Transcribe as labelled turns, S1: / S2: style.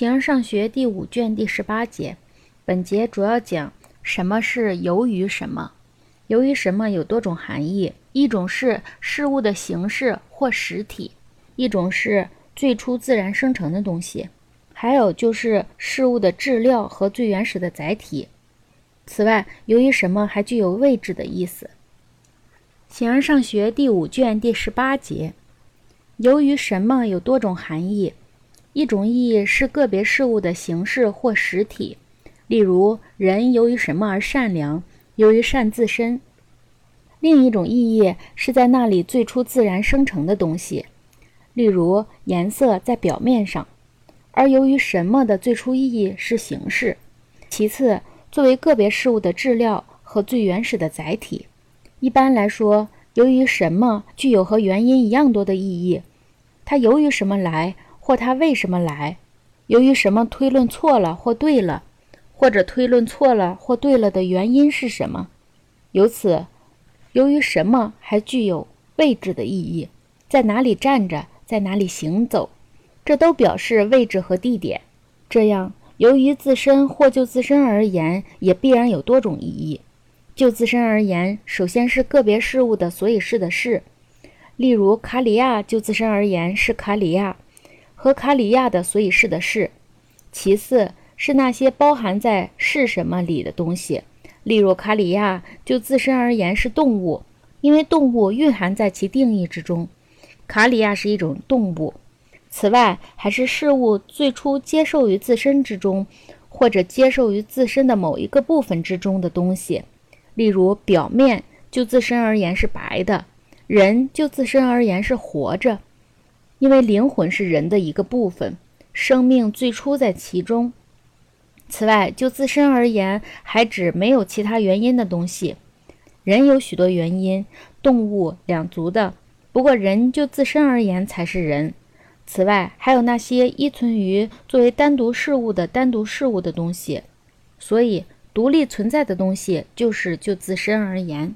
S1: 形而上学第五卷第十八节，本节主要讲什么是由于什么。由于什么有多种含义，一种是事物的形式或实体，一种是最初自然生成的东西，还有就是事物的质料和最原始的载体。此外，由于什么还具有位置的意思。形而上学第五卷第十八节，由于什么有多种含义。一种意义是个别事物的形式或实体，例如人由于什么而善良，由于善自身；另一种意义是在那里最初自然生成的东西，例如颜色在表面上，而由于什么的最初意义是形式。其次，作为个别事物的质料和最原始的载体，一般来说，由于什么具有和原因一样多的意义，它由于什么来。或他为什么来？由于什么推论错了或对了，或者推论错了或对了的原因是什么？由此，由于什么还具有位置的意义，在哪里站着，在哪里行走，这都表示位置和地点。这样，由于自身或就自身而言，也必然有多种意义。就自身而言，首先是个别事物的所以是的事，例如卡里亚就自身而言是卡里亚。和卡里亚的所以是的是，其次是那些包含在是什么里的东西，例如卡里亚就自身而言是动物，因为动物蕴含在其定义之中，卡里亚是一种动物。此外，还是事物最初接受于自身之中，或者接受于自身的某一个部分之中的东西，例如表面就自身而言是白的，人就自身而言是活着。因为灵魂是人的一个部分，生命最初在其中。此外，就自身而言，还指没有其他原因的东西。人有许多原因，动物两足的，不过人就自身而言才是人。此外，还有那些依存于作为单独事物的单独事物的东西。所以，独立存在的东西就是就自身而言。